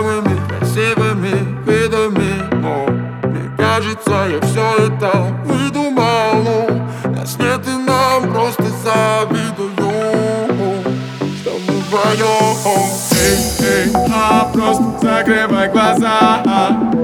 самыми красивыми видами Но мне кажется, я все это выдумал. Нас нет и нам просто завидую Что мы вдвоем Эй, эй, а просто закрывай глаза.